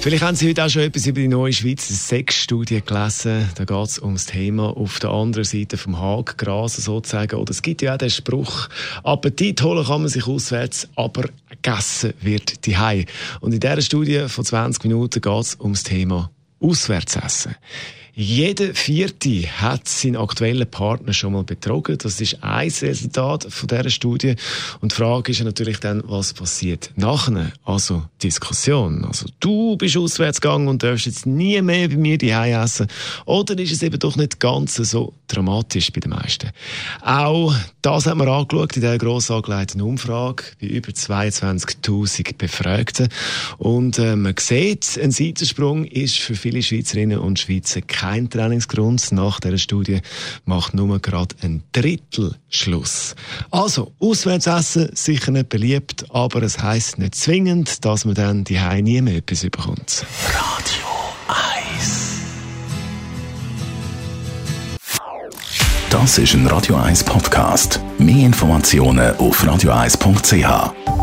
Vielleicht haben Sie heute auch schon etwas über die neue Schweizer Sexstudie gelesen. Da geht es um das Thema auf der anderen Seite vom Haaggrasen sozusagen. Oder es gibt ja auch den Spruch, Appetit holen kann man sich auswärts, aber gegessen wird die Und in dieser Studie von 20 Minuten geht es um das Thema Auswärtsessen. Jeder Vierte hat seinen aktuellen Partner schon mal betrogen. Das ist ein Resultat von dieser Studie. Und die Frage ist natürlich dann, was passiert nachher? Also Diskussion. Also du bist auswärts gegangen und darfst jetzt nie mehr bei mir die essen. Oder ist es eben doch nicht ganz so dramatisch bei den meisten? Auch das haben wir angeschaut in dieser gross angelegten Umfrage bei über 22.000 Befragten. Und äh, man sieht, ein Seitensprung ist für viele Schweizerinnen und Schweizer kein kein Trainingsgrund. Nach dieser Studie macht nur gerade ein Drittel Schluss. Also, Auswärtsessen sicher nicht beliebt, aber es heisst nicht zwingend, dass man dann die nie mehr etwas bekommt. Radio 1 Das ist ein Radio 1 Podcast. Mehr Informationen auf radio1.ch.